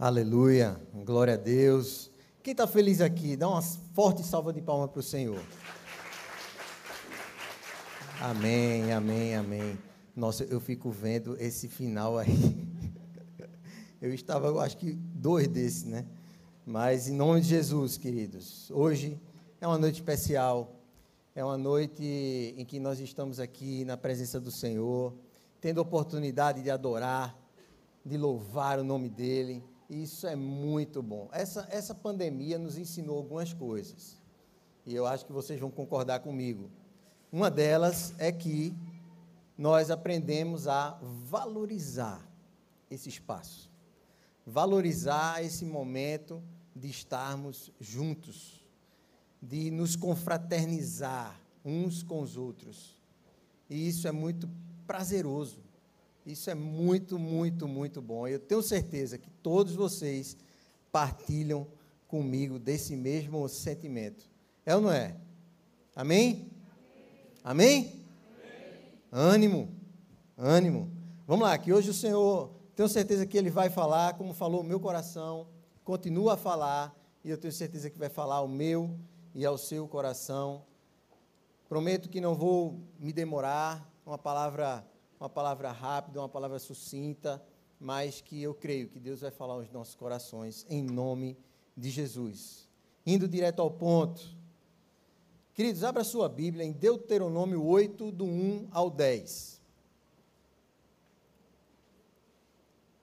Aleluia, glória a Deus. Quem está feliz aqui, dá uma forte salva de palmas para o Senhor. Amém, amém, amém. Nossa, eu fico vendo esse final aí. Eu estava, eu acho que dois desses, né? Mas em nome de Jesus, queridos, hoje é uma noite especial. É uma noite em que nós estamos aqui na presença do Senhor, tendo a oportunidade de adorar, de louvar o nome dEle isso é muito bom. Essa, essa pandemia nos ensinou algumas coisas. E eu acho que vocês vão concordar comigo. Uma delas é que nós aprendemos a valorizar esse espaço. Valorizar esse momento de estarmos juntos, de nos confraternizar uns com os outros. E isso é muito prazeroso. Isso é muito, muito, muito bom. Eu tenho certeza que todos vocês partilham comigo desse mesmo sentimento. É ou não é? Amém? Amém? Amém? Ânimo, ânimo. Vamos lá, que hoje o Senhor, tenho certeza que Ele vai falar, como falou o meu coração, continua a falar, e eu tenho certeza que vai falar ao meu e ao seu coração. Prometo que não vou me demorar, uma palavra uma palavra rápida, uma palavra sucinta, mas que eu creio que Deus vai falar aos nossos corações em nome de Jesus. Indo direto ao ponto. Queridos, abra sua Bíblia em Deuteronômio 8, do 1 ao 10.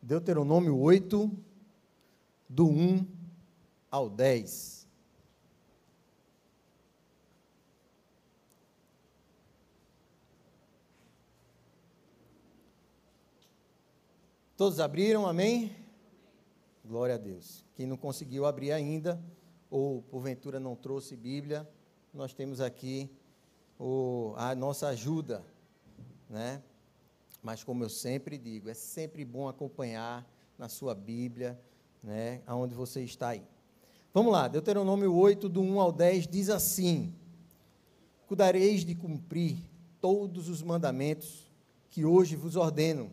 Deuteronômio 8, do 1 ao 10. Todos abriram, amém? Glória a Deus. Quem não conseguiu abrir ainda, ou porventura não trouxe Bíblia, nós temos aqui o, a nossa ajuda, né? Mas como eu sempre digo, é sempre bom acompanhar na sua Bíblia, né? Aonde você está aí. Vamos lá, Deuteronômio 8, do 1 ao 10, diz assim: Cuidareis de cumprir todos os mandamentos que hoje vos ordeno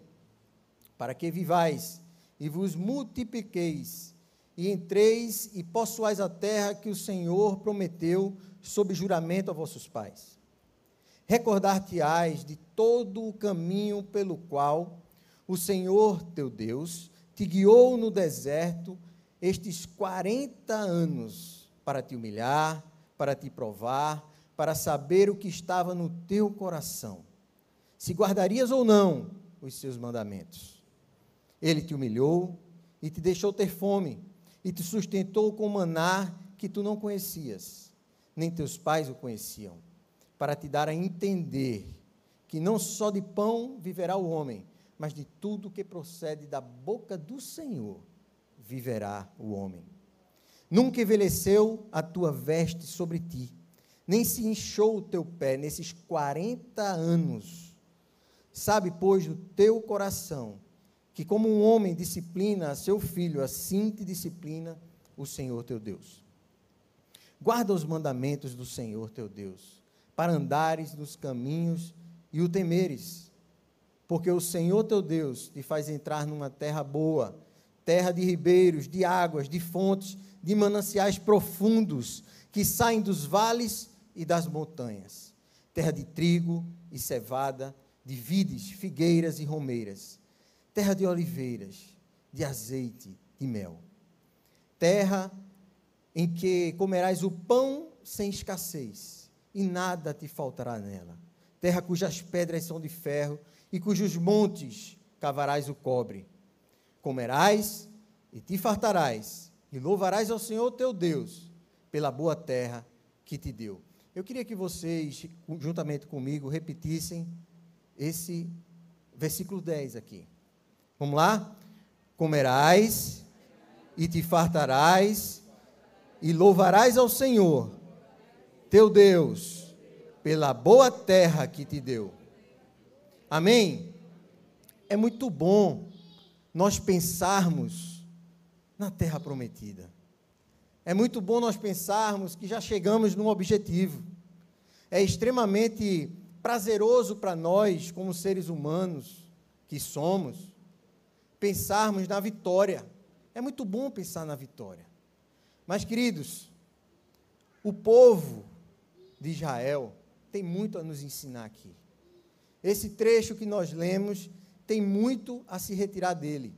para que vivais e vos multipliqueis, e entreis e possuais a terra que o Senhor prometeu sob juramento a vossos pais. Recordar-te-ás de todo o caminho pelo qual o Senhor teu Deus te guiou no deserto estes quarenta anos para te humilhar, para te provar, para saber o que estava no teu coração, se guardarias ou não os seus mandamentos. Ele te humilhou e te deixou ter fome, e te sustentou com maná que tu não conhecias, nem teus pais o conheciam, para te dar a entender que não só de pão viverá o homem, mas de tudo que procede da boca do Senhor viverá o homem. Nunca envelheceu a tua veste sobre ti, nem se inchou o teu pé nesses quarenta anos. Sabe, pois, do teu coração que como um homem disciplina a seu filho, assim te disciplina o Senhor teu Deus. Guarda os mandamentos do Senhor teu Deus, para andares nos caminhos e o temeres, porque o Senhor teu Deus te faz entrar numa terra boa, terra de ribeiros, de águas, de fontes, de mananciais profundos, que saem dos vales e das montanhas, terra de trigo e cevada, de vides, figueiras e romeiras terra de oliveiras, de azeite, de mel. Terra em que comerás o pão sem escassez, e nada te faltará nela. Terra cujas pedras são de ferro, e cujos montes cavarás o cobre. Comerás e te fartarás, e louvarás ao Senhor teu Deus pela boa terra que te deu. Eu queria que vocês, juntamente comigo, repetissem esse versículo 10 aqui. Vamos lá? Comerás e te fartarás e louvarás ao Senhor, teu Deus, pela boa terra que te deu. Amém? É muito bom nós pensarmos na terra prometida. É muito bom nós pensarmos que já chegamos num objetivo. É extremamente prazeroso para nós, como seres humanos que somos, pensarmos na vitória, É muito bom pensar na vitória. Mas, queridos, o povo de Israel tem muito a nos ensinar aqui. Esse trecho que nós lemos tem muito a se retirar dele.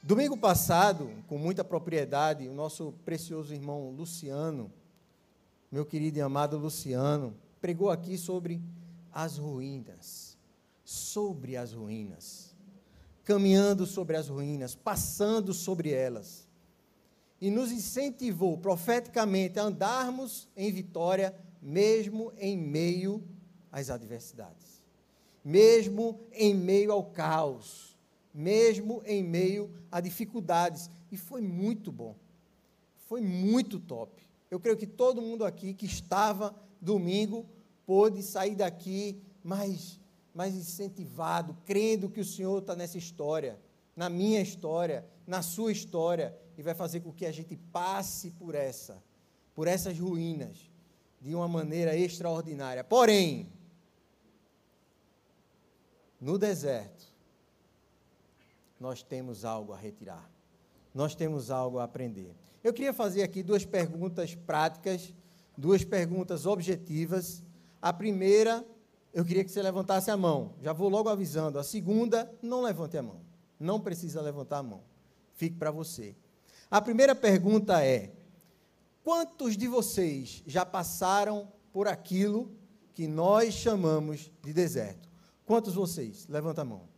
Domingo passado, com muita propriedade, o nosso precioso irmão Luciano, meu querido e amado Luciano, pregou aqui sobre as ruínas. Sobre as ruínas. Caminhando sobre as ruínas, passando sobre elas. E nos incentivou profeticamente a andarmos em vitória, mesmo em meio às adversidades. Mesmo em meio ao caos mesmo em meio a dificuldades. E foi muito bom. Foi muito top. Eu creio que todo mundo aqui que estava domingo pôde sair daqui mais, mais incentivado, crendo que o Senhor está nessa história, na minha história, na sua história, e vai fazer com que a gente passe por essa, por essas ruínas, de uma maneira extraordinária. Porém, no deserto, nós temos algo a retirar. Nós temos algo a aprender. Eu queria fazer aqui duas perguntas práticas, duas perguntas objetivas. A primeira, eu queria que você levantasse a mão. Já vou logo avisando. A segunda, não levante a mão. Não precisa levantar a mão. Fique para você. A primeira pergunta é: quantos de vocês já passaram por aquilo que nós chamamos de deserto? Quantos vocês? Levanta a mão.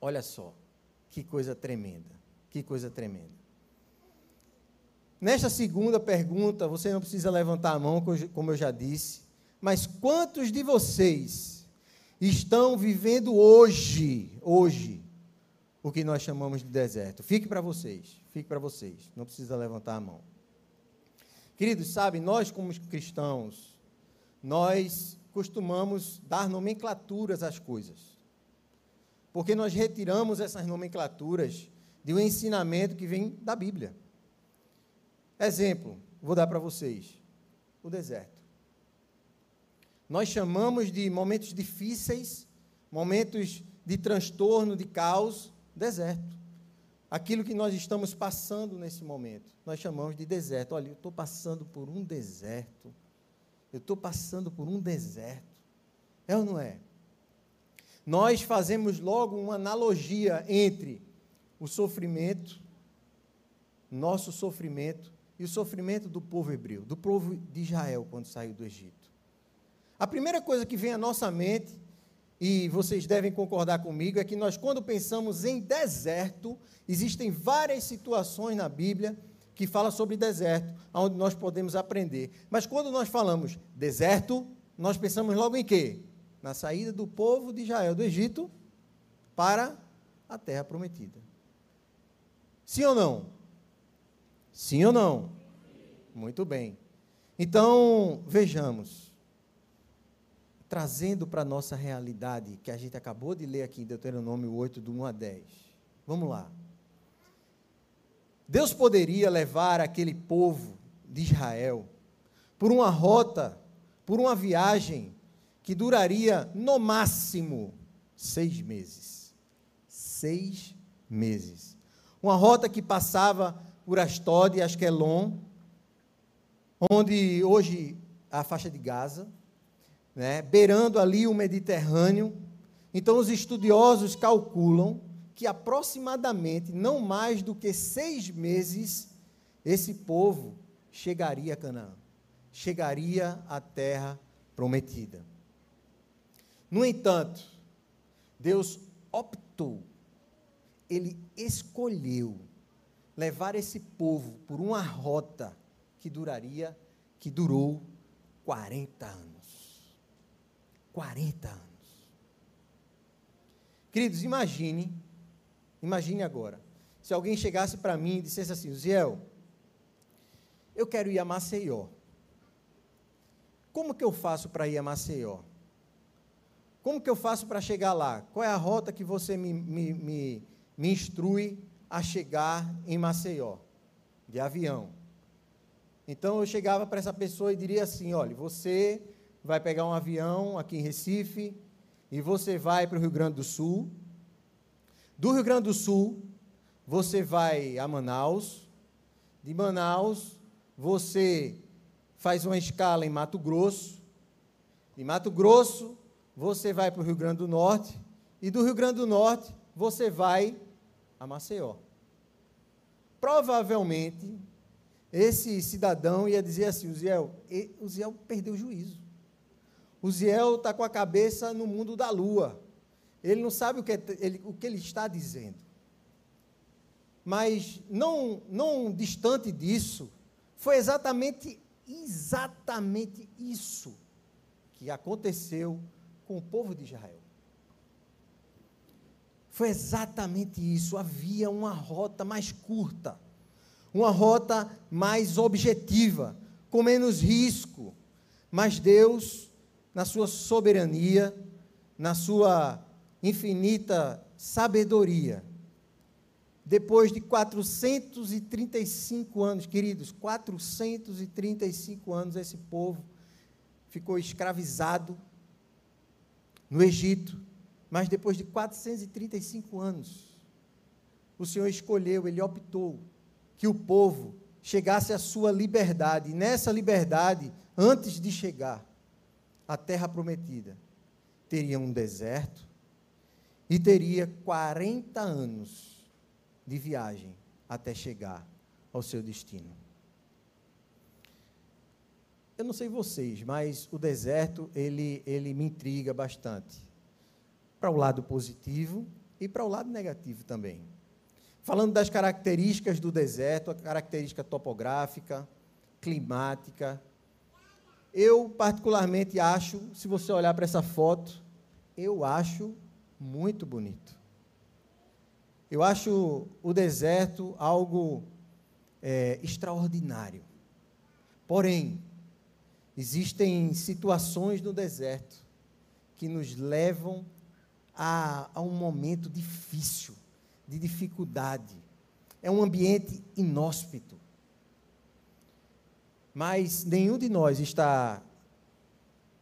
Olha só. Que coisa tremenda. Que coisa tremenda. Nesta segunda pergunta, você não precisa levantar a mão, como eu já disse, mas quantos de vocês estão vivendo hoje, hoje, o que nós chamamos de deserto? Fique para vocês, fique para vocês, não precisa levantar a mão. Queridos, sabe, nós como cristãos, nós costumamos dar nomenclaturas às coisas porque nós retiramos essas nomenclaturas de um ensinamento que vem da Bíblia. Exemplo, vou dar para vocês: o deserto. Nós chamamos de momentos difíceis, momentos de transtorno, de caos, deserto. Aquilo que nós estamos passando nesse momento, nós chamamos de deserto. Olha, eu estou passando por um deserto. Eu estou passando por um deserto. É ou não é? nós fazemos logo uma analogia entre o sofrimento, nosso sofrimento, e o sofrimento do povo hebreu, do povo de Israel quando saiu do Egito. A primeira coisa que vem à nossa mente, e vocês devem concordar comigo, é que nós, quando pensamos em deserto, existem várias situações na Bíblia que falam sobre deserto, onde nós podemos aprender. Mas quando nós falamos deserto, nós pensamos logo em quê? na saída do povo de Israel do Egito para a terra prometida. Sim ou não? Sim ou não? Muito bem. Então, vejamos. Trazendo para a nossa realidade, que a gente acabou de ler aqui em Deuteronômio 8, do 1 a 10. Vamos lá. Deus poderia levar aquele povo de Israel por uma rota, por uma viagem que duraria no máximo seis meses. Seis meses. Uma rota que passava por Astódia e Asquelon, onde hoje a faixa de Gaza, né, beirando ali o Mediterrâneo. Então, os estudiosos calculam que aproximadamente, não mais do que seis meses, esse povo chegaria a Canaã, chegaria à terra prometida. No entanto, Deus optou, ele escolheu levar esse povo por uma rota que duraria, que durou 40 anos. 40 anos. Queridos, imagine, imagine agora, se alguém chegasse para mim e dissesse assim, Ziel, eu quero ir a Maceió. Como que eu faço para ir a Maceió? Como que eu faço para chegar lá? Qual é a rota que você me, me, me, me instrui a chegar em Maceió? De avião. Então eu chegava para essa pessoa e diria assim: olha, você vai pegar um avião aqui em Recife e você vai para o Rio Grande do Sul. Do Rio Grande do Sul, você vai a Manaus, de Manaus você faz uma escala em Mato Grosso, de Mato Grosso você vai para o Rio Grande do Norte, e do Rio Grande do Norte você vai a Maceió. Provavelmente, esse cidadão ia dizer assim: Uziel, Uziel perdeu o juízo. Uziel está com a cabeça no mundo da lua. Ele não sabe o que, ele, o que ele está dizendo. Mas não, não distante disso, foi exatamente, exatamente isso que aconteceu com o povo de Israel. Foi exatamente isso. Havia uma rota mais curta, uma rota mais objetiva, com menos risco. Mas Deus, na sua soberania, na sua infinita sabedoria, depois de 435 anos, queridos, 435 anos, esse povo ficou escravizado no Egito, mas depois de 435 anos, o Senhor escolheu, ele optou que o povo chegasse à sua liberdade. E nessa liberdade, antes de chegar à terra prometida, teria um deserto e teria 40 anos de viagem até chegar ao seu destino. Eu não sei vocês, mas o deserto ele, ele me intriga bastante. Para o lado positivo e para o lado negativo também. Falando das características do deserto, a característica topográfica, climática. Eu, particularmente, acho, se você olhar para essa foto, eu acho muito bonito. Eu acho o deserto algo é, extraordinário. Porém, Existem situações no deserto que nos levam a, a um momento difícil, de dificuldade. É um ambiente inóspito. Mas nenhum de nós está,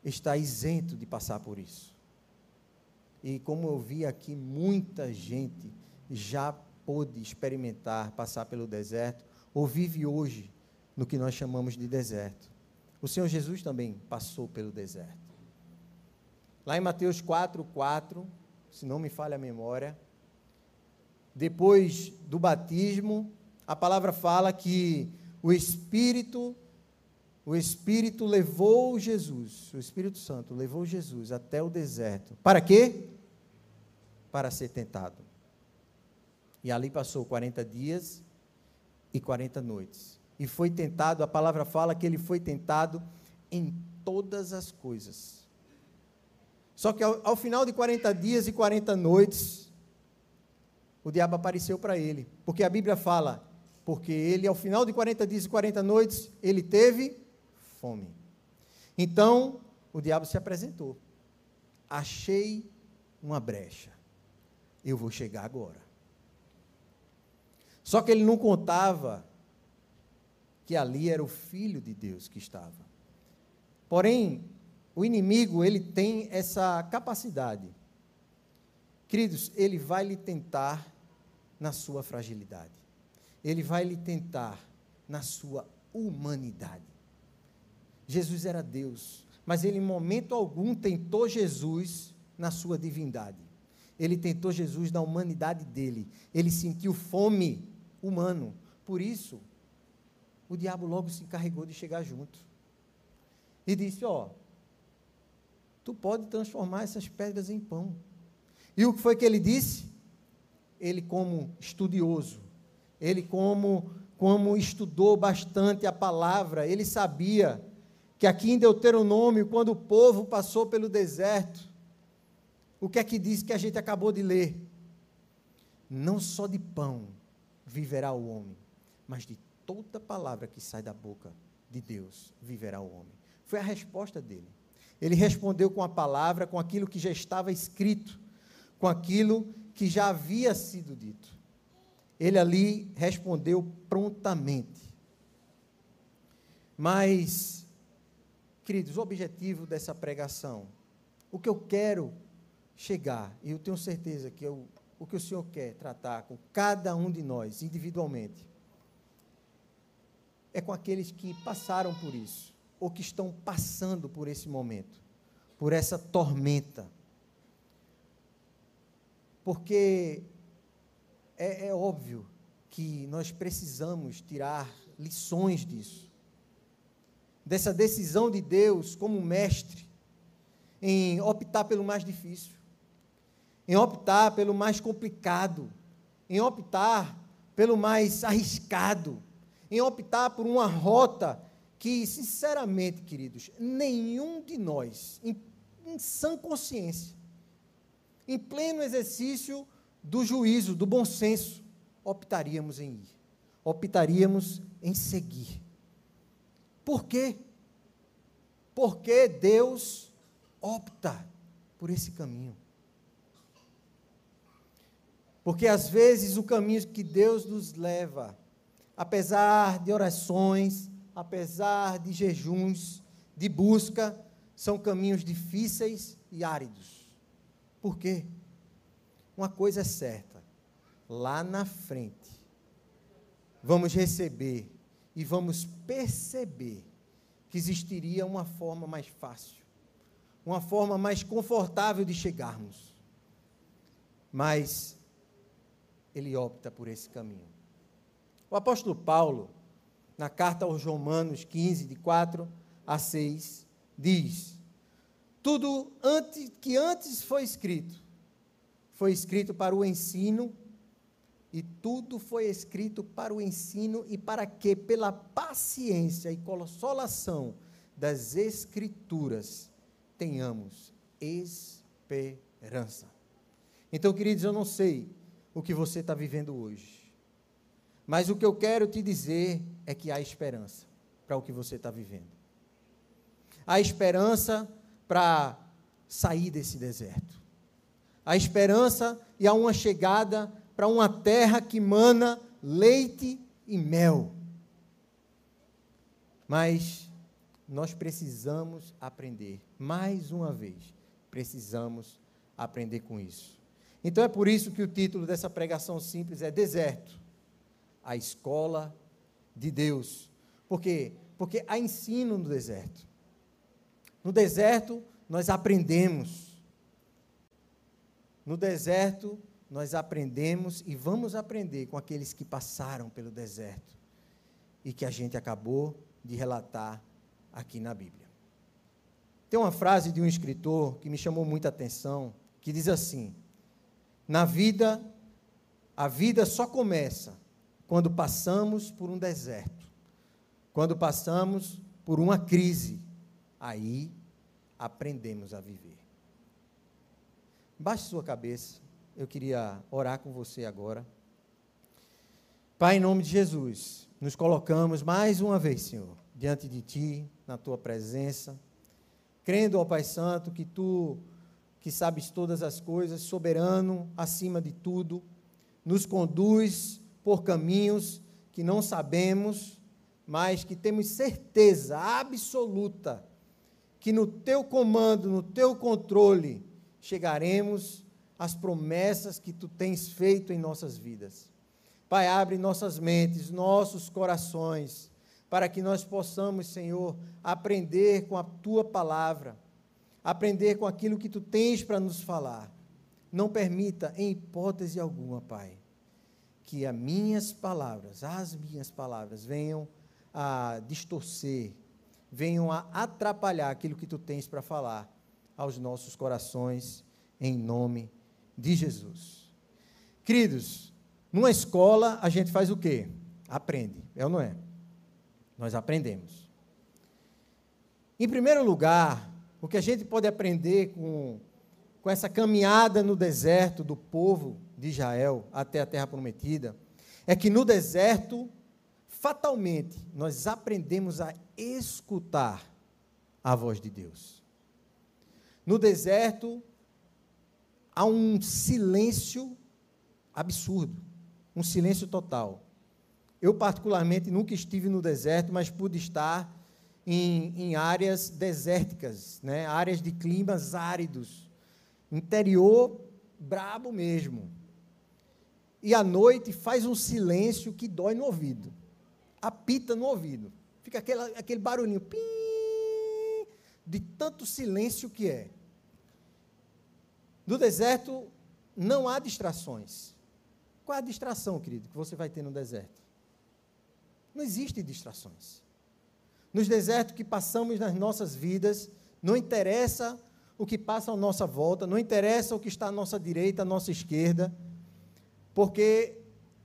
está isento de passar por isso. E como eu vi aqui, muita gente já pôde experimentar passar pelo deserto, ou vive hoje no que nós chamamos de deserto. O Senhor Jesus também passou pelo deserto. Lá em Mateus 4, 4, se não me falha a memória, depois do batismo, a palavra fala que o Espírito, o Espírito levou Jesus, o Espírito Santo levou Jesus até o deserto. Para quê? Para ser tentado. E ali passou 40 dias e 40 noites e foi tentado, a palavra fala que ele foi tentado em todas as coisas. Só que ao, ao final de 40 dias e 40 noites, o diabo apareceu para ele, porque a Bíblia fala, porque ele, ao final de 40 dias e 40 noites, ele teve fome. Então, o diabo se apresentou. Achei uma brecha. Eu vou chegar agora. Só que ele não contava que ali era o filho de Deus que estava. Porém, o inimigo, ele tem essa capacidade. Queridos, ele vai lhe tentar na sua fragilidade. Ele vai lhe tentar na sua humanidade. Jesus era Deus, mas ele em momento algum tentou Jesus na sua divindade. Ele tentou Jesus na humanidade dele. Ele sentiu fome humano. Por isso, o diabo logo se encarregou de chegar junto. E disse: Ó, tu pode transformar essas pedras em pão. E o que foi que ele disse? Ele, como estudioso, ele, como, como estudou bastante a palavra, ele sabia que aqui em Deuteronômio, quando o povo passou pelo deserto, o que é que diz que a gente acabou de ler? Não só de pão viverá o homem, mas de toda palavra que sai da boca de Deus viverá o homem. Foi a resposta dele. Ele respondeu com a palavra, com aquilo que já estava escrito, com aquilo que já havia sido dito. Ele ali respondeu prontamente. Mas, queridos, o objetivo dessa pregação, o que eu quero chegar, e eu tenho certeza que eu o que o Senhor quer tratar com cada um de nós individualmente é com aqueles que passaram por isso, ou que estão passando por esse momento, por essa tormenta. Porque é, é óbvio que nós precisamos tirar lições disso, dessa decisão de Deus como mestre, em optar pelo mais difícil, em optar pelo mais complicado, em optar pelo mais arriscado em optar por uma rota que, sinceramente, queridos, nenhum de nós, em, em sã consciência, em pleno exercício do juízo, do bom senso, optaríamos em ir, optaríamos em seguir. Por quê? Porque Deus opta por esse caminho. Porque às vezes o caminho que Deus nos leva apesar de orações, apesar de jejuns, de busca, são caminhos difíceis e áridos. Por quê? Uma coisa é certa: lá na frente, vamos receber e vamos perceber que existiria uma forma mais fácil, uma forma mais confortável de chegarmos. Mas ele opta por esse caminho. O apóstolo Paulo, na carta aos Romanos 15, de 4 a 6, diz: Tudo antes, que antes foi escrito, foi escrito para o ensino, e tudo foi escrito para o ensino e para que, pela paciência e consolação das Escrituras, tenhamos esperança. Então, queridos, eu não sei o que você está vivendo hoje. Mas o que eu quero te dizer é que há esperança para o que você está vivendo. Há esperança para sair desse deserto. Há esperança e há uma chegada para uma terra que mana leite e mel. Mas nós precisamos aprender, mais uma vez, precisamos aprender com isso. Então é por isso que o título dessa pregação simples é Deserto a escola de Deus. Por quê? Porque há ensino no deserto. No deserto, nós aprendemos. No deserto, nós aprendemos e vamos aprender com aqueles que passaram pelo deserto e que a gente acabou de relatar aqui na Bíblia. Tem uma frase de um escritor que me chamou muita atenção, que diz assim: Na vida, a vida só começa quando passamos por um deserto, quando passamos por uma crise, aí aprendemos a viver. Baixe sua cabeça, eu queria orar com você agora. Pai, em nome de Jesus, nos colocamos mais uma vez, Senhor, diante de Ti, na Tua presença, crendo, ó Pai Santo, que Tu, que sabes todas as coisas, soberano acima de tudo, nos conduz por caminhos que não sabemos, mas que temos certeza absoluta que no teu comando, no teu controle, chegaremos às promessas que tu tens feito em nossas vidas. Pai, abre nossas mentes, nossos corações, para que nós possamos, Senhor, aprender com a tua palavra, aprender com aquilo que tu tens para nos falar. Não permita, em hipótese alguma, Pai, que as minhas palavras, as minhas palavras, venham a distorcer, venham a atrapalhar aquilo que tu tens para falar aos nossos corações, em nome de Jesus. Queridos, numa escola a gente faz o quê? Aprende, é ou não é? Nós aprendemos. Em primeiro lugar, o que a gente pode aprender com, com essa caminhada no deserto do povo de Israel até a terra prometida, é que no deserto, fatalmente, nós aprendemos a escutar a voz de Deus. No deserto, há um silêncio absurdo, um silêncio total. Eu, particularmente, nunca estive no deserto, mas pude estar em, em áreas desérticas, né? áreas de climas áridos, interior brabo mesmo e à noite faz um silêncio que dói no ouvido. Apita no ouvido. Fica aquele, aquele barulhinho. Pim, de tanto silêncio que é. No deserto não há distrações. Qual é a distração, querido, que você vai ter no deserto? Não existe distrações. Nos desertos que passamos nas nossas vidas, não interessa o que passa à nossa volta, não interessa o que está à nossa direita, à nossa esquerda, porque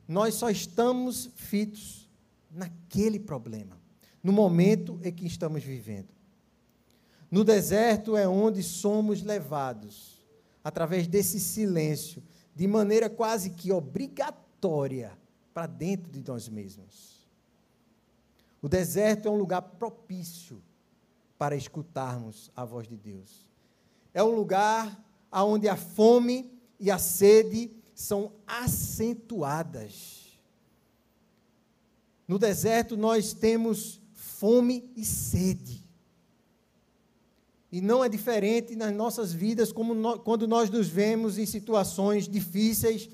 nós só estamos fitos naquele problema, no momento em que estamos vivendo. No deserto é onde somos levados, através desse silêncio, de maneira quase que obrigatória, para dentro de nós mesmos. O deserto é um lugar propício para escutarmos a voz de Deus. É um lugar onde a fome e a sede são acentuadas. No deserto nós temos fome e sede. E não é diferente nas nossas vidas, como no, quando nós nos vemos em situações difíceis,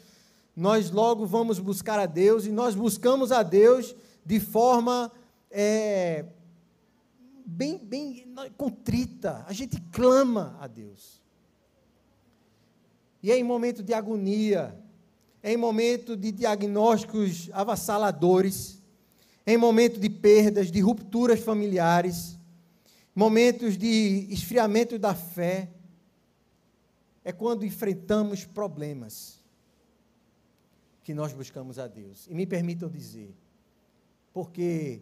nós logo vamos buscar a Deus e nós buscamos a Deus de forma é, bem, bem contrita. A gente clama a Deus. E é em momento de agonia, é em momento de diagnósticos avassaladores, é em momento de perdas, de rupturas familiares, momentos de esfriamento da fé, é quando enfrentamos problemas que nós buscamos a Deus. E me permitam dizer, porque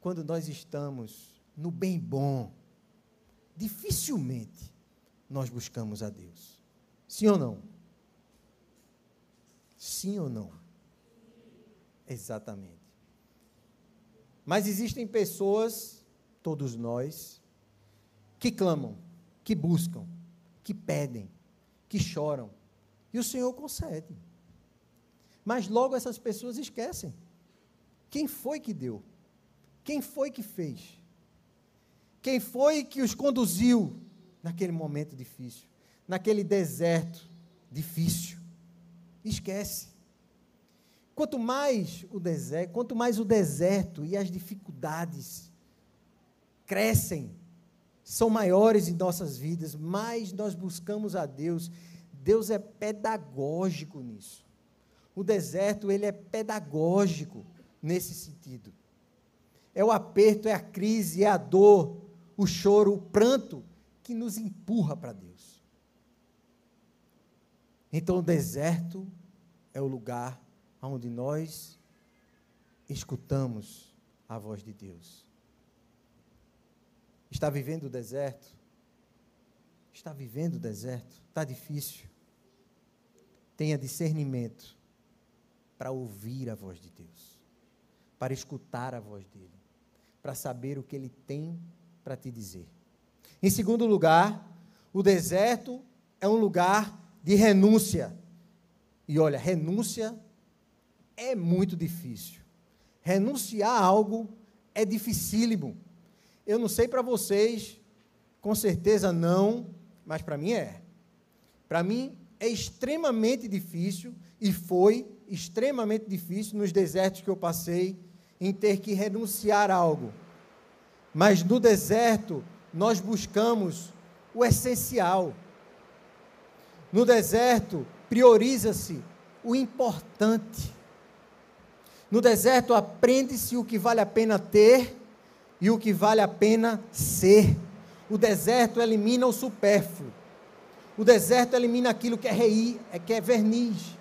quando nós estamos no bem bom, dificilmente nós buscamos a Deus. Sim ou não? Sim ou não? Exatamente. Mas existem pessoas, todos nós, que clamam, que buscam, que pedem, que choram. E o Senhor concede. Mas logo essas pessoas esquecem. Quem foi que deu? Quem foi que fez? Quem foi que os conduziu naquele momento difícil? Naquele deserto difícil? Esquece. Quanto mais o deserto, quanto mais o deserto e as dificuldades crescem são maiores em nossas vidas, mais nós buscamos a Deus. Deus é pedagógico nisso. O deserto, ele é pedagógico nesse sentido. É o aperto, é a crise, é a dor, o choro, o pranto que nos empurra para Deus. Então, o deserto é o lugar onde nós escutamos a voz de Deus está vivendo o deserto, está vivendo o deserto, está difícil. Tenha discernimento para ouvir a voz de Deus, para escutar a voz dele, para saber o que ele tem para te dizer. Em segundo lugar, o deserto é um lugar de renúncia. E olha, renúncia é muito difícil. Renunciar a algo é dificílimo. Eu não sei para vocês, com certeza não, mas para mim é. Para mim é extremamente difícil e foi extremamente difícil nos desertos que eu passei em ter que renunciar a algo. Mas no deserto nós buscamos o essencial. No deserto prioriza-se o importante. No deserto aprende-se o que vale a pena ter e o que vale a pena ser. O deserto elimina o supérfluo. O deserto elimina aquilo que é rei, é que é verniz,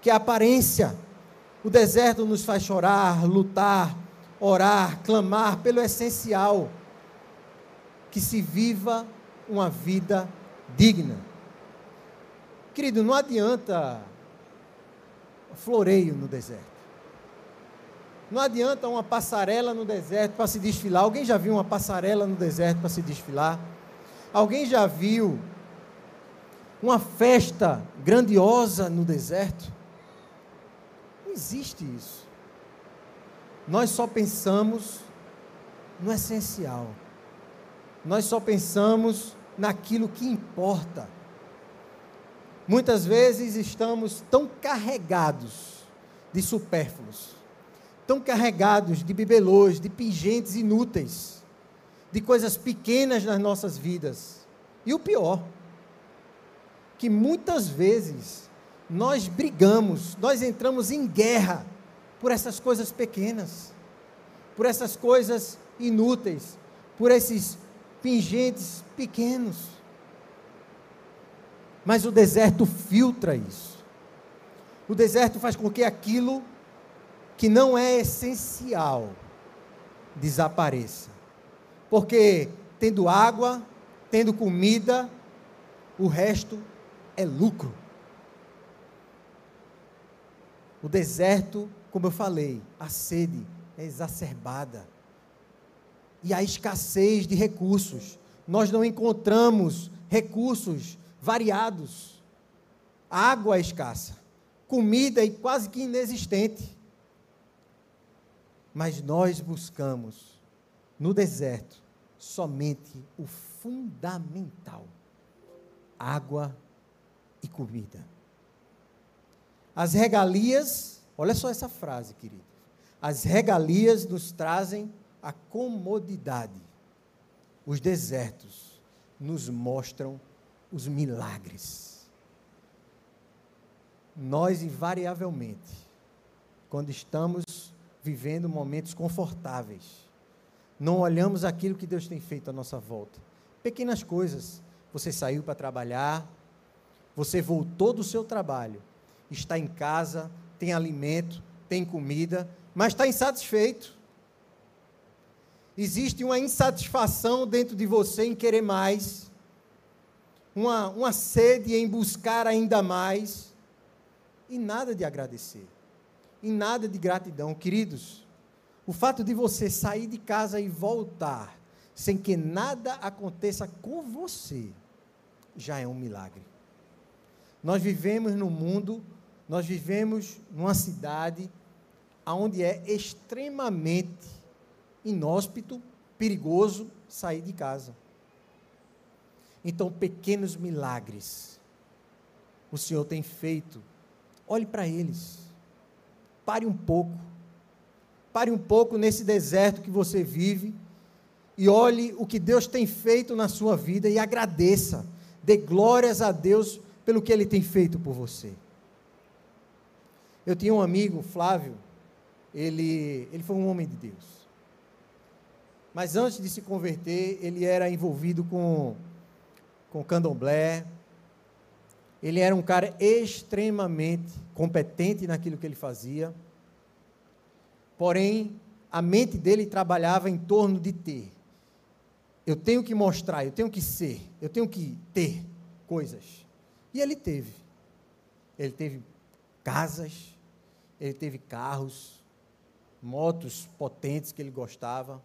que é aparência. O deserto nos faz chorar, lutar, orar, clamar pelo essencial. Que se viva uma vida digna. Querido, não adianta floreio no deserto. Não adianta uma passarela no deserto para se desfilar. Alguém já viu uma passarela no deserto para se desfilar? Alguém já viu uma festa grandiosa no deserto? Não existe isso. Nós só pensamos no essencial. Nós só pensamos naquilo que importa. Muitas vezes estamos tão carregados de supérfluos, tão carregados de bibelôs, de pingentes inúteis, de coisas pequenas nas nossas vidas. E o pior, que muitas vezes nós brigamos, nós entramos em guerra por essas coisas pequenas, por essas coisas inúteis, por esses pingentes pequenos. Mas o deserto filtra isso. O deserto faz com que aquilo que não é essencial desapareça. Porque tendo água, tendo comida, o resto é lucro. O deserto, como eu falei, a sede é exacerbada. E a escassez de recursos. Nós não encontramos recursos variados. A água é escassa. Comida é quase que inexistente. Mas nós buscamos no deserto somente o fundamental: água e comida. As regalias, olha só essa frase, querido. As regalias nos trazem a comodidade. Os desertos nos mostram os milagres. Nós, invariavelmente, quando estamos vivendo momentos confortáveis, não olhamos aquilo que Deus tem feito à nossa volta. Pequenas coisas. Você saiu para trabalhar, você voltou do seu trabalho, está em casa, tem alimento, tem comida, mas está insatisfeito. Existe uma insatisfação dentro de você em querer mais, uma, uma sede em buscar ainda mais, e nada de agradecer, e nada de gratidão. Queridos, o fato de você sair de casa e voltar sem que nada aconteça com você já é um milagre. Nós vivemos num mundo nós vivemos numa cidade onde é extremamente inóspito, perigoso sair de casa. Então, pequenos milagres o Senhor tem feito. Olhe para eles. Pare um pouco. Pare um pouco nesse deserto que você vive e olhe o que Deus tem feito na sua vida e agradeça. Dê glórias a Deus pelo que Ele tem feito por você. Eu tinha um amigo, Flávio, ele, ele foi um homem de Deus. Mas antes de se converter, ele era envolvido com, com candomblé. Ele era um cara extremamente competente naquilo que ele fazia. Porém, a mente dele trabalhava em torno de ter. Eu tenho que mostrar, eu tenho que ser, eu tenho que ter coisas. E ele teve. Ele teve casas, ele teve carros, motos potentes que ele gostava.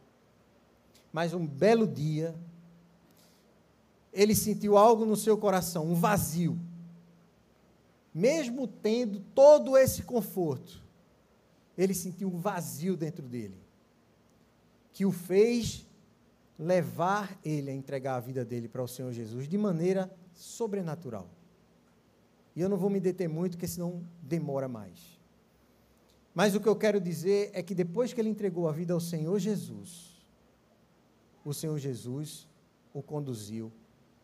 Mas um belo dia, ele sentiu algo no seu coração, um vazio. Mesmo tendo todo esse conforto, ele sentiu um vazio dentro dele, que o fez levar ele a entregar a vida dele para o Senhor Jesus de maneira sobrenatural. E eu não vou me deter muito, porque senão demora mais. Mas o que eu quero dizer é que depois que ele entregou a vida ao Senhor Jesus, o Senhor Jesus o conduziu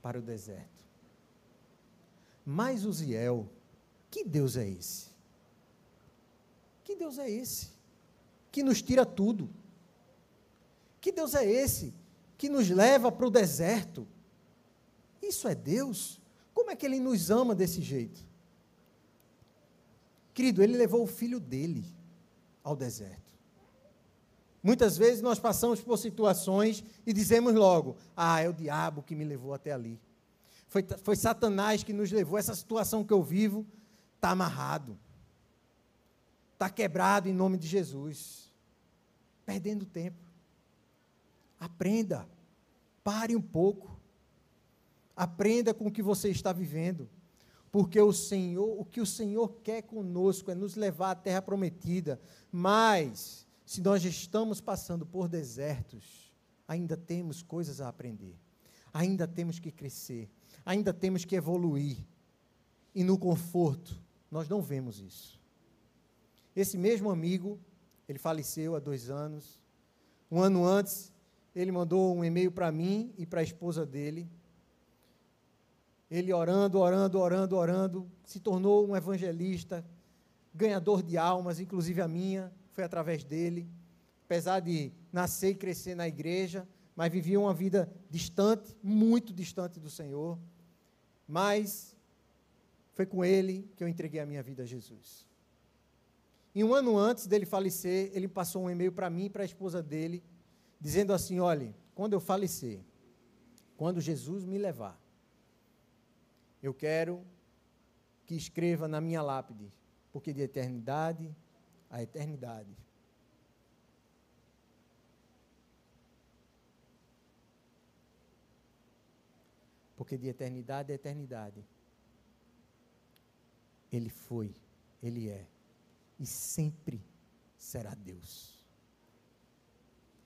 para o deserto. Mas Uziel, que Deus é esse? Que Deus é esse? Que nos tira tudo. Que Deus é esse? Que nos leva para o deserto. Isso é Deus? Como é que ele nos ama desse jeito? Querido, ele levou o filho dele ao deserto. Muitas vezes nós passamos por situações e dizemos logo: Ah, é o diabo que me levou até ali. Foi, foi Satanás que nos levou. Essa situação que eu vivo está amarrado. Está quebrado em nome de Jesus. Perdendo tempo. Aprenda. Pare um pouco. Aprenda com o que você está vivendo porque o Senhor, o que o Senhor quer conosco é nos levar à terra prometida. Mas se nós estamos passando por desertos, ainda temos coisas a aprender. Ainda temos que crescer, ainda temos que evoluir. e no conforto. Nós não vemos isso. Esse mesmo amigo, ele faleceu há dois anos. Um ano antes, ele mandou um e-mail para mim e para a esposa dele. Ele orando, orando, orando, orando, se tornou um evangelista, ganhador de almas, inclusive a minha, foi através dele. Apesar de nascer e crescer na igreja, mas vivia uma vida distante, muito distante do Senhor. Mas foi com ele que eu entreguei a minha vida a Jesus. E um ano antes dele falecer, ele passou um e-mail para mim e para a esposa dele, dizendo assim: olhe, quando eu falecer, quando Jesus me levar, eu quero que escreva na minha lápide, porque de eternidade a eternidade. Porque de eternidade a eternidade, Ele foi, Ele é e sempre será Deus.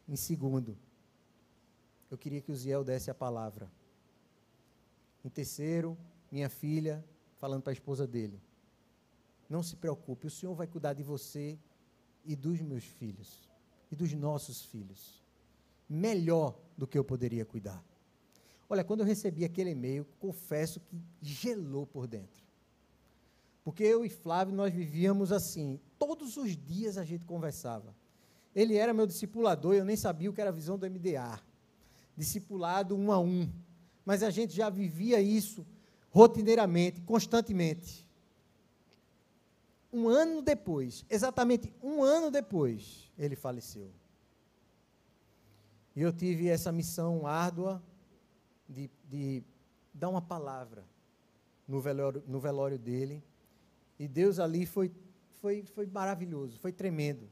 Em segundo, eu queria que o Ziel desse a palavra. Em terceiro, minha filha, falando para a esposa dele: Não se preocupe, o Senhor vai cuidar de você e dos meus filhos, e dos nossos filhos, melhor do que eu poderia cuidar. Olha, quando eu recebi aquele e-mail, confesso que gelou por dentro. Porque eu e Flávio, nós vivíamos assim. Todos os dias a gente conversava. Ele era meu discipulador, eu nem sabia o que era a visão do MDA. Discipulado um a um. Mas a gente já vivia isso rotineiramente, constantemente. Um ano depois, exatamente um ano depois, ele faleceu. E eu tive essa missão árdua de, de dar uma palavra no velório, no velório dele e Deus ali foi, foi, foi maravilhoso, foi tremendo.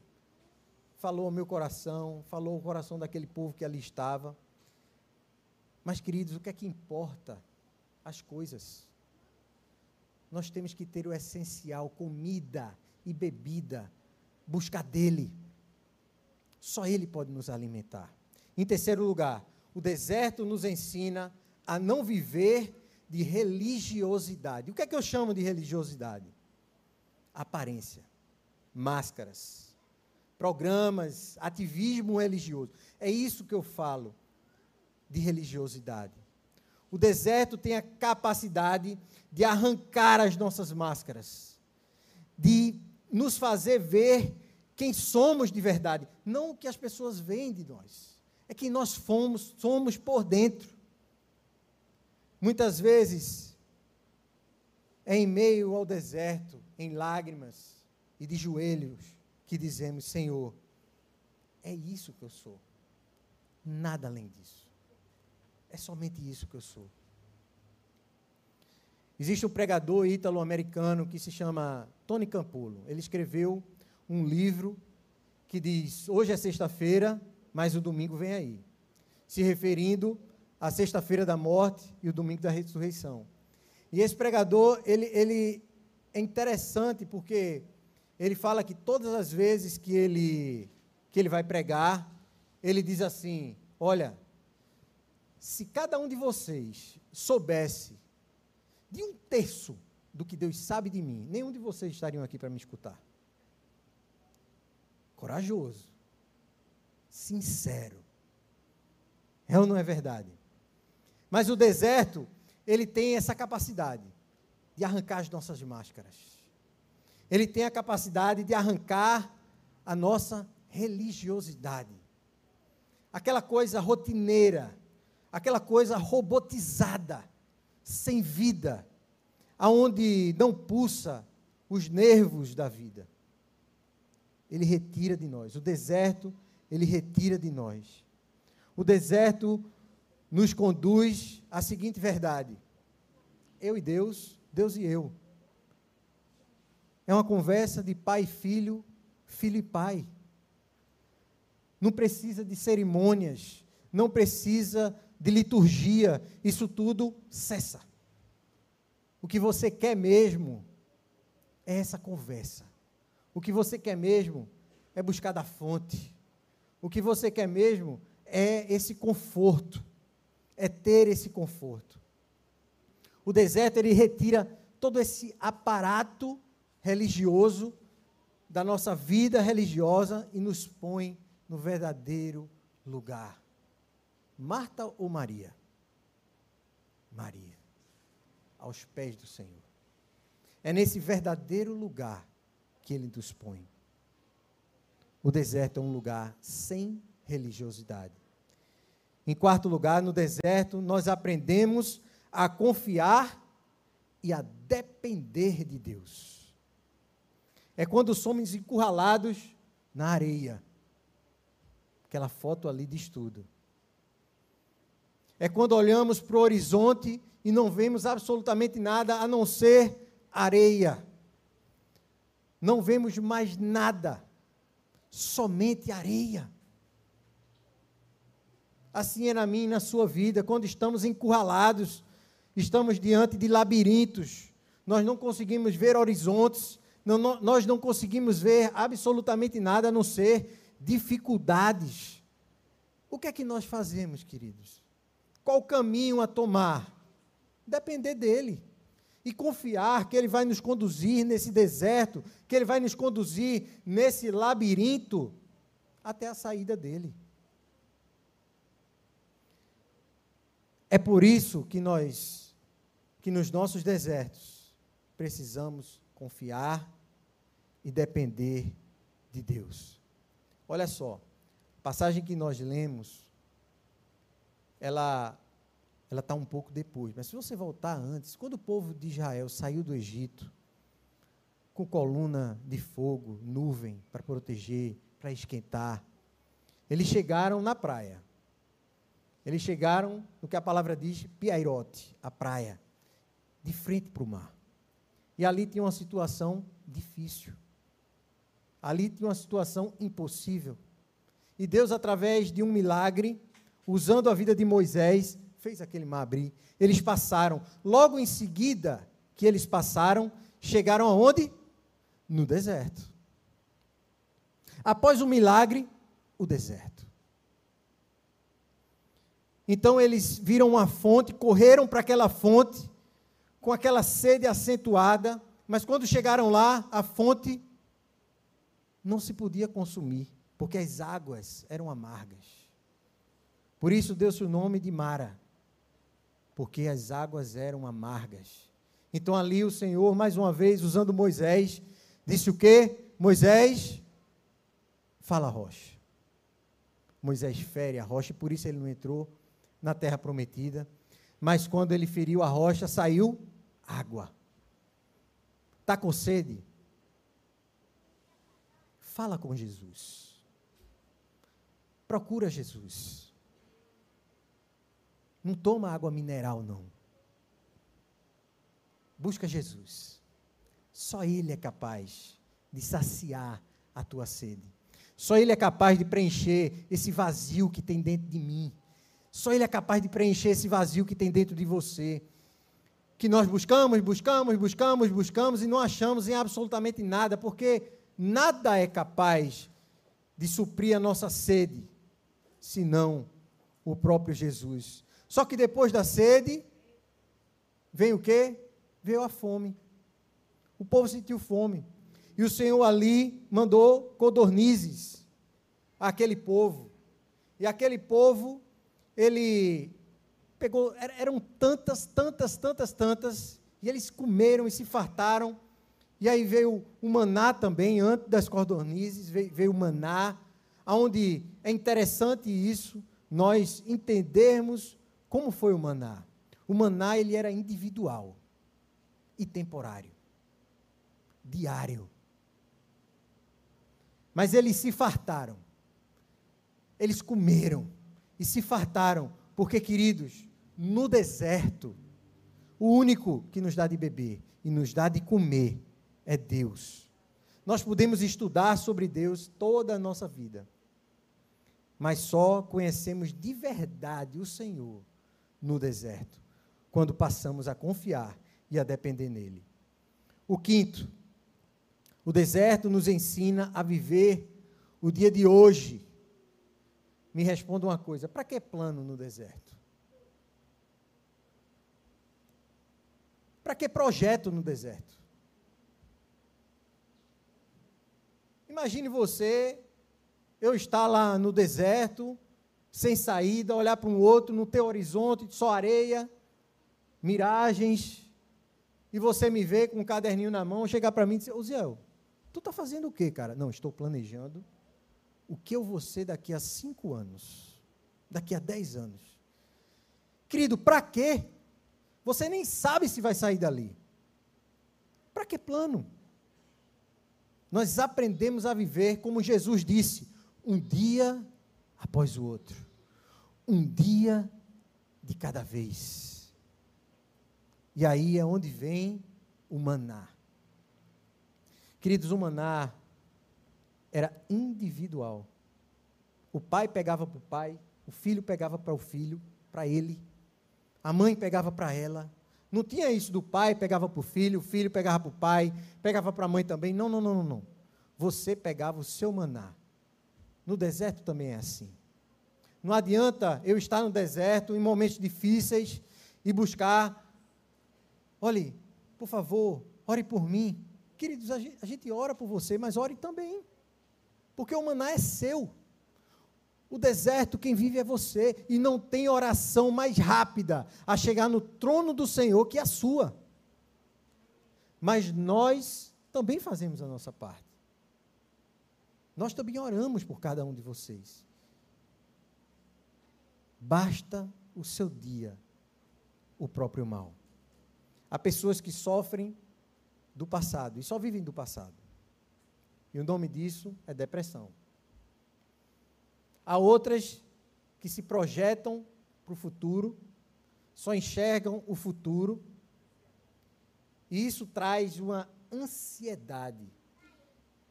Falou ao meu coração, falou ao coração daquele povo que ali estava. Mas, queridos, o que é que importa? As coisas. Nós temos que ter o essencial, comida e bebida, buscar dele. Só ele pode nos alimentar. Em terceiro lugar, o deserto nos ensina a não viver de religiosidade. O que é que eu chamo de religiosidade? Aparência, máscaras, programas, ativismo religioso. É isso que eu falo de religiosidade. O deserto tem a capacidade de arrancar as nossas máscaras, de nos fazer ver quem somos de verdade, não o que as pessoas veem de nós. É quem nós fomos, somos por dentro. Muitas vezes é em meio ao deserto em lágrimas e de joelhos que dizemos: Senhor, é isso que eu sou. Nada além disso. É somente isso que eu sou. Existe um pregador ítalo-americano que se chama Tony Campolo. Ele escreveu um livro que diz: Hoje é sexta-feira, mas o domingo vem aí. Se referindo à sexta-feira da morte e o domingo da ressurreição. E esse pregador, ele, ele é interessante porque ele fala que todas as vezes que ele, que ele vai pregar, ele diz assim: Olha, se cada um de vocês soubesse de um terço do que Deus sabe de mim, nenhum de vocês estariam aqui para me escutar. Corajoso, sincero. É ou não é verdade? Mas o deserto, ele tem essa capacidade de arrancar as nossas máscaras. Ele tem a capacidade de arrancar a nossa religiosidade. Aquela coisa rotineira, aquela coisa robotizada, sem vida, aonde não pulsa os nervos da vida. Ele retira de nós. O deserto, ele retira de nós. O deserto nos conduz à seguinte verdade: eu e Deus Deus e eu. É uma conversa de pai e filho, filho e pai. Não precisa de cerimônias, não precisa de liturgia, isso tudo cessa. O que você quer mesmo é essa conversa. O que você quer mesmo é buscar da fonte. O que você quer mesmo é esse conforto, é ter esse conforto. O deserto ele retira todo esse aparato religioso da nossa vida religiosa e nos põe no verdadeiro lugar. Marta ou Maria? Maria, aos pés do Senhor. É nesse verdadeiro lugar que ele nos põe. O deserto é um lugar sem religiosidade. Em quarto lugar, no deserto, nós aprendemos a confiar e a depender de Deus. É quando somos encurralados na areia. Aquela foto ali diz tudo. É quando olhamos para o horizonte e não vemos absolutamente nada a não ser areia. Não vemos mais nada, somente areia. Assim é na minha e na sua vida, quando estamos encurralados, estamos diante de labirintos, nós não conseguimos ver horizontes, não, não, nós não conseguimos ver absolutamente nada a não ser dificuldades. O que é que nós fazemos, queridos? Qual caminho a tomar? Depender dele. E confiar que ele vai nos conduzir nesse deserto, que ele vai nos conduzir nesse labirinto até a saída dele. É por isso que nós, que nos nossos desertos, precisamos confiar e depender de Deus. Olha só, a passagem que nós lemos, ela ela está um pouco depois, mas se você voltar antes, quando o povo de Israel saiu do Egito, com coluna de fogo, nuvem para proteger, para esquentar, eles chegaram na praia. Eles chegaram no que a palavra diz, Piairote, a praia, de frente para o mar. E ali tinha uma situação difícil. Ali tinha uma situação impossível. E Deus, através de um milagre, usando a vida de Moisés, fez aquele mar abrir. Eles passaram. Logo em seguida que eles passaram, chegaram aonde? No deserto. Após o milagre, o deserto. Então eles viram uma fonte, correram para aquela fonte, com aquela sede acentuada, mas quando chegaram lá, a fonte não se podia consumir, porque as águas eram amargas. Por isso deu-se o nome de Mara, porque as águas eram amargas. Então ali o Senhor, mais uma vez, usando Moisés, disse o quê? Moisés, fala a rocha. Moisés fere a rocha, por isso ele não entrou na terra prometida, mas quando ele feriu a rocha, saiu água. Está com sede? Fala com Jesus. Procura Jesus. Não toma água mineral, não. Busca Jesus. Só Ele é capaz de saciar a tua sede. Só Ele é capaz de preencher esse vazio que tem dentro de mim. Só Ele é capaz de preencher esse vazio que tem dentro de você. Que nós buscamos, buscamos, buscamos, buscamos e não achamos em absolutamente nada, porque nada é capaz de suprir a nossa sede, senão o próprio Jesus. Só que depois da sede, vem o quê? Veio a fome. O povo sentiu fome. E o Senhor ali mandou codornizes àquele povo. E aquele povo ele pegou, eram tantas, tantas, tantas, tantas, e eles comeram e se fartaram. E aí veio o maná também, antes das cordonizes, veio, veio o maná, onde é interessante isso, nós entendermos como foi o maná. O maná ele era individual e temporário, diário. Mas eles se fartaram. Eles comeram e se fartaram, porque, queridos, no deserto, o único que nos dá de beber e nos dá de comer é Deus. Nós podemos estudar sobre Deus toda a nossa vida, mas só conhecemos de verdade o Senhor no deserto, quando passamos a confiar e a depender nele. O quinto, o deserto nos ensina a viver o dia de hoje me responda uma coisa: para que plano no deserto? Para que projeto no deserto? Imagine você, eu estar lá no deserto, sem saída, olhar para um outro, no teu horizonte, só areia, miragens, e você me vê com um caderninho na mão, chegar para mim e dizer, Oziel, tu está fazendo o quê, cara? Não, estou planejando o que eu vou ser daqui a cinco anos, daqui a dez anos. Querido, para quê? Você nem sabe se vai sair dali. Para que plano? Nós aprendemos a viver como Jesus disse, um dia após o outro. Um dia de cada vez. E aí é onde vem o maná. Queridos, o maná era individual. O pai pegava para o pai, o filho pegava para o filho, para ele a mãe pegava para ela. Não tinha isso do pai pegava para o filho, o filho pegava para o pai, pegava para a mãe também. Não, não, não, não, não. Você pegava o seu maná. No deserto também é assim. Não adianta eu estar no deserto em momentos difíceis e buscar. Olhe, por favor, ore por mim. Queridos, a gente, a gente ora por você, mas ore também. Porque o maná é seu. O deserto, quem vive é você, e não tem oração mais rápida a chegar no trono do Senhor que a sua. Mas nós também fazemos a nossa parte. Nós também oramos por cada um de vocês. Basta o seu dia o próprio mal. Há pessoas que sofrem do passado e só vivem do passado. E o nome disso é depressão. Há outras que se projetam para o futuro, só enxergam o futuro, e isso traz uma ansiedade.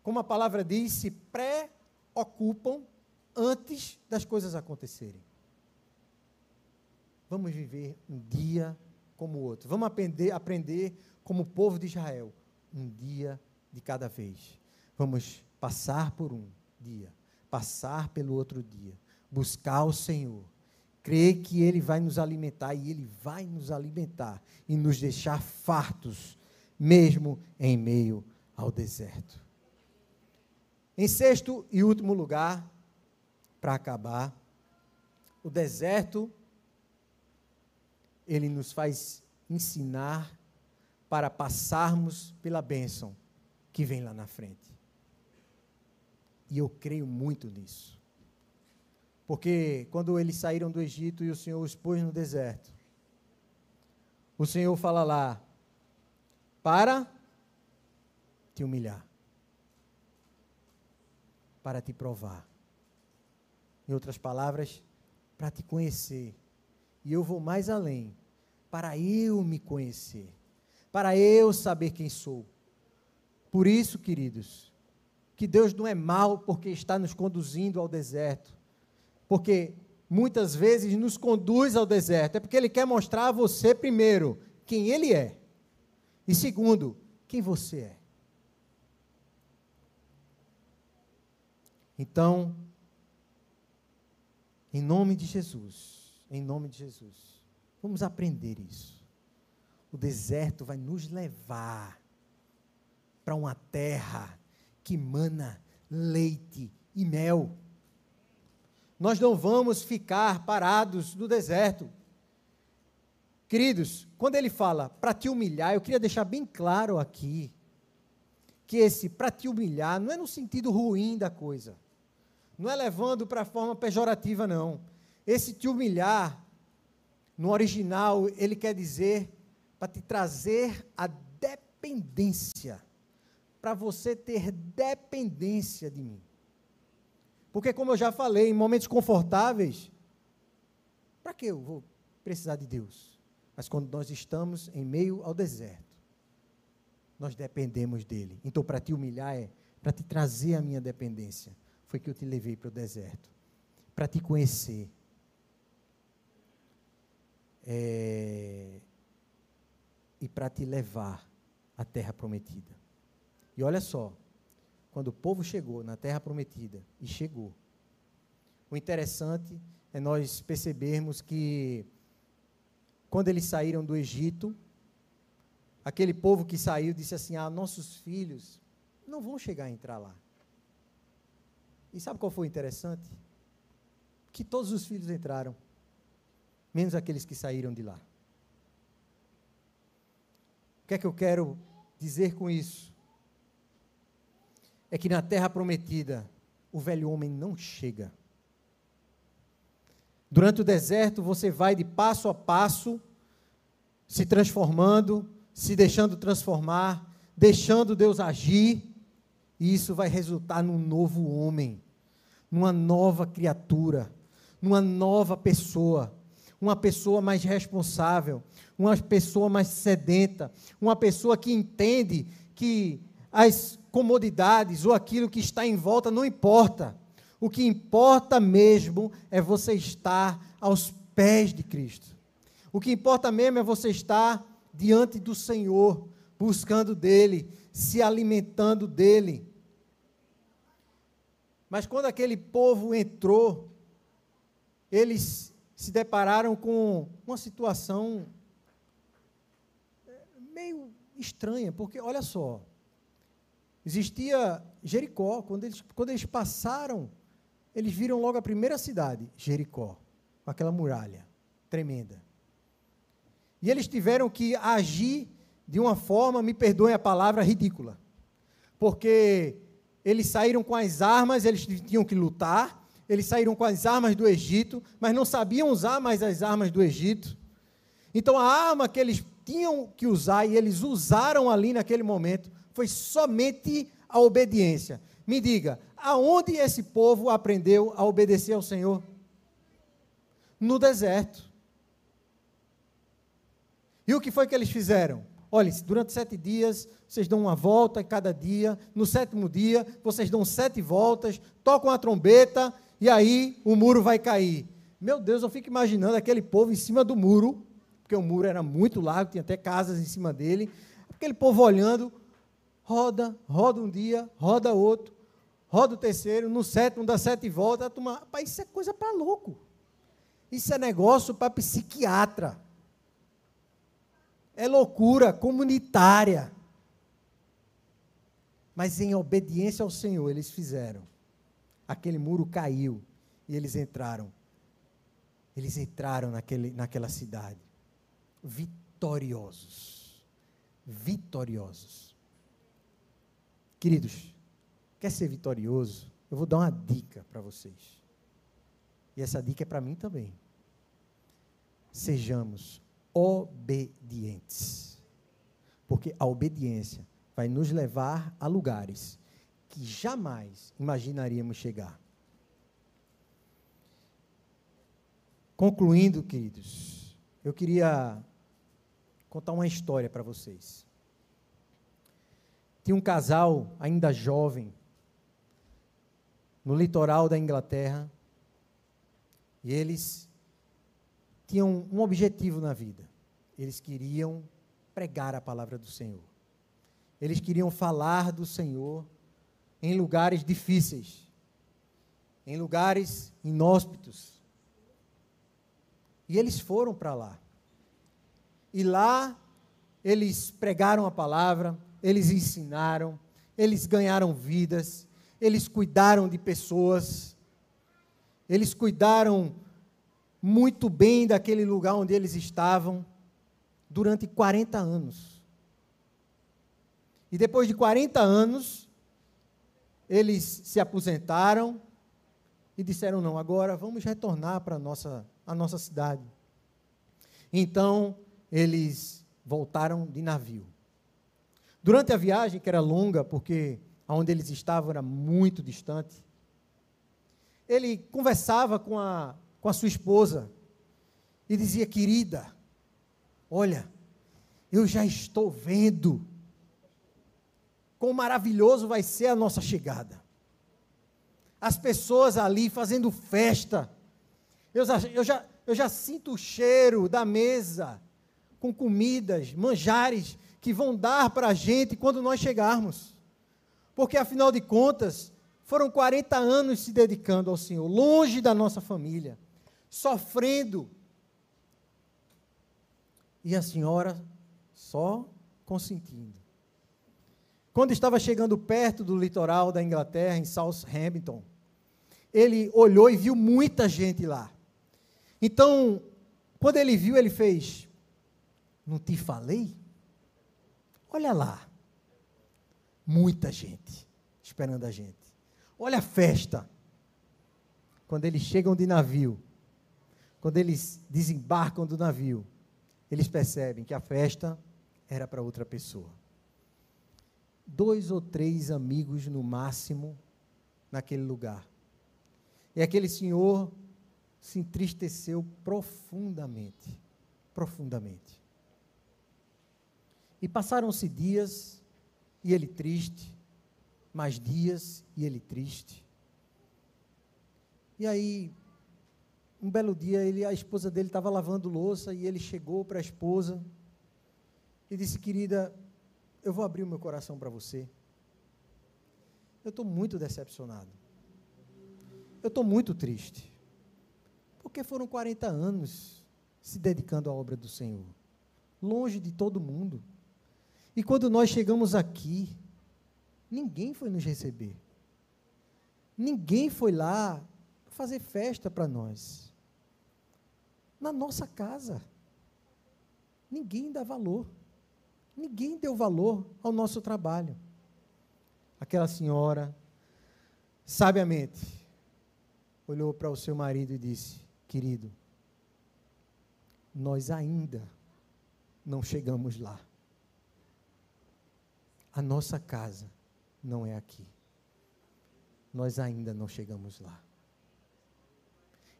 Como a palavra diz, se preocupam antes das coisas acontecerem. Vamos viver um dia como o outro. Vamos aprender, aprender como o povo de Israel, um dia de cada vez. Vamos passar por um dia passar pelo outro dia, buscar o Senhor, crer que Ele vai nos alimentar e Ele vai nos alimentar e nos deixar fartos, mesmo em meio ao deserto. Em sexto e último lugar, para acabar, o deserto, ele nos faz ensinar para passarmos pela bênção que vem lá na frente. E eu creio muito nisso. Porque quando eles saíram do Egito e o Senhor os pôs no deserto, o Senhor fala lá, para te humilhar, para te provar. Em outras palavras, para te conhecer. E eu vou mais além, para eu me conhecer, para eu saber quem sou. Por isso, queridos, que Deus não é mau porque está nos conduzindo ao deserto. Porque muitas vezes nos conduz ao deserto. É porque Ele quer mostrar a você, primeiro, quem Ele é. E segundo, quem você é. Então, em nome de Jesus, em nome de Jesus, vamos aprender isso. O deserto vai nos levar para uma terra que mana leite e mel. Nós não vamos ficar parados no deserto. Queridos, quando ele fala para te humilhar, eu queria deixar bem claro aqui que esse para te humilhar não é no sentido ruim da coisa. Não é levando para a forma pejorativa, não. Esse te humilhar, no original, ele quer dizer para te trazer a dependência para você ter dependência de mim. Porque, como eu já falei, em momentos confortáveis, para que eu vou precisar de Deus? Mas quando nós estamos em meio ao deserto, nós dependemos dele. Então, para te humilhar é para te trazer a minha dependência. Foi que eu te levei para o deserto. Para te conhecer. É, e para te levar à terra prometida. E olha só, quando o povo chegou na terra prometida, e chegou, o interessante é nós percebermos que quando eles saíram do Egito, aquele povo que saiu disse assim: Ah, nossos filhos não vão chegar a entrar lá. E sabe qual foi interessante? Que todos os filhos entraram, menos aqueles que saíram de lá. O que é que eu quero dizer com isso? É que na terra prometida, o velho homem não chega. Durante o deserto, você vai de passo a passo, se transformando, se deixando transformar, deixando Deus agir, e isso vai resultar num novo homem, numa nova criatura, numa nova pessoa, uma pessoa mais responsável, uma pessoa mais sedenta, uma pessoa que entende que as comodidades ou aquilo que está em volta não importa. O que importa mesmo é você estar aos pés de Cristo. O que importa mesmo é você estar diante do Senhor, buscando dele, se alimentando dele. Mas quando aquele povo entrou, eles se depararam com uma situação meio estranha, porque olha só, existia Jericó, quando eles, quando eles passaram, eles viram logo a primeira cidade, Jericó, com aquela muralha tremenda. E eles tiveram que agir de uma forma, me perdoem a palavra, ridícula. Porque eles saíram com as armas, eles tinham que lutar, eles saíram com as armas do Egito, mas não sabiam usar mais as armas do Egito. Então a arma que eles tinham que usar e eles usaram ali naquele momento foi somente a obediência. Me diga, aonde esse povo aprendeu a obedecer ao Senhor? No deserto. E o que foi que eles fizeram? Olha, durante sete dias vocês dão uma volta em cada dia, no sétimo dia vocês dão sete voltas, tocam a trombeta e aí o muro vai cair. Meu Deus, eu fico imaginando aquele povo em cima do muro, porque o muro era muito largo, tinha até casas em cima dele, aquele povo olhando, roda, roda um dia, roda outro, roda o terceiro, no sétimo dá sete voltas, a isso é coisa para louco. Isso é negócio para psiquiatra é loucura comunitária. Mas em obediência ao Senhor, eles fizeram. Aquele muro caiu e eles entraram. Eles entraram naquele, naquela cidade. Vitoriosos. Vitoriosos. Queridos, quer ser vitorioso? Eu vou dar uma dica para vocês. E essa dica é para mim também. Sejamos obedientes. Porque a obediência vai nos levar a lugares que jamais imaginaríamos chegar. Concluindo, queridos, eu queria contar uma história para vocês. Tinha um casal ainda jovem no litoral da Inglaterra e eles tinham um objetivo na vida. Eles queriam pregar a palavra do Senhor. Eles queriam falar do Senhor em lugares difíceis, em lugares inóspitos. E eles foram para lá. E lá eles pregaram a palavra, eles ensinaram, eles ganharam vidas, eles cuidaram de pessoas, eles cuidaram muito bem daquele lugar onde eles estavam durante 40 anos. E depois de 40 anos, eles se aposentaram e disseram: não, agora vamos retornar para a nossa, a nossa cidade. Então, eles voltaram de navio. Durante a viagem, que era longa, porque aonde eles estavam era muito distante, ele conversava com a com a sua esposa e dizia: Querida, olha, eu já estou vendo quão maravilhoso vai ser a nossa chegada. As pessoas ali fazendo festa. Eu já, eu já, eu já sinto o cheiro da mesa com comidas, manjares que vão dar para a gente quando nós chegarmos. Porque, afinal de contas, foram 40 anos se dedicando ao Senhor, longe da nossa família sofrendo. E a senhora só consentindo. Quando estava chegando perto do litoral da Inglaterra, em Southampton, ele olhou e viu muita gente lá. Então, quando ele viu, ele fez: Não te falei? Olha lá. Muita gente esperando a gente. Olha a festa. Quando eles chegam de navio, quando eles desembarcam do navio, eles percebem que a festa era para outra pessoa. Dois ou três amigos no máximo naquele lugar. E aquele senhor se entristeceu profundamente. Profundamente. E passaram-se dias e ele triste, mais dias e ele triste. E aí, um belo dia, ele, a esposa dele estava lavando louça e ele chegou para a esposa e disse: Querida, eu vou abrir o meu coração para você. Eu estou muito decepcionado. Eu estou muito triste. Porque foram 40 anos se dedicando à obra do Senhor, longe de todo mundo. E quando nós chegamos aqui, ninguém foi nos receber. Ninguém foi lá fazer festa para nós. Na nossa casa. Ninguém dá valor. Ninguém deu valor ao nosso trabalho. Aquela senhora, sabiamente, olhou para o seu marido e disse: Querido, nós ainda não chegamos lá. A nossa casa não é aqui. Nós ainda não chegamos lá.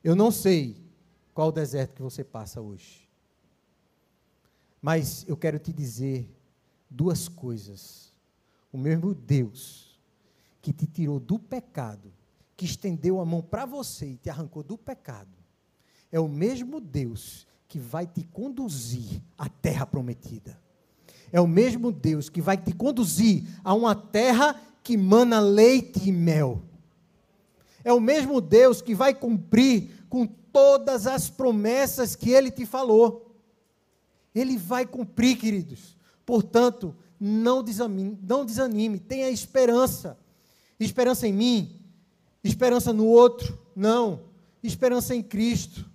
Eu não sei qual o deserto que você passa hoje. Mas eu quero te dizer duas coisas. O mesmo Deus que te tirou do pecado, que estendeu a mão para você e te arrancou do pecado, é o mesmo Deus que vai te conduzir à terra prometida é o mesmo Deus que vai te conduzir a uma terra que mana leite e mel. É o mesmo Deus que vai cumprir com todas as promessas que ele te falou. Ele vai cumprir, queridos. Portanto, não desanime, não desanime, tenha esperança. Esperança em mim, esperança no outro, não. Esperança em Cristo,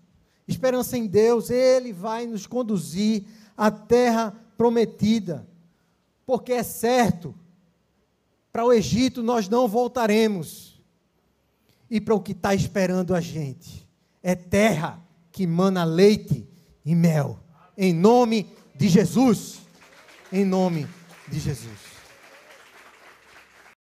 esperança em Deus. Ele vai nos conduzir à terra prometida, porque é certo, para o Egito nós não voltaremos, e para o que está esperando a gente, é terra que mana leite e mel, em nome de Jesus, em nome de Jesus.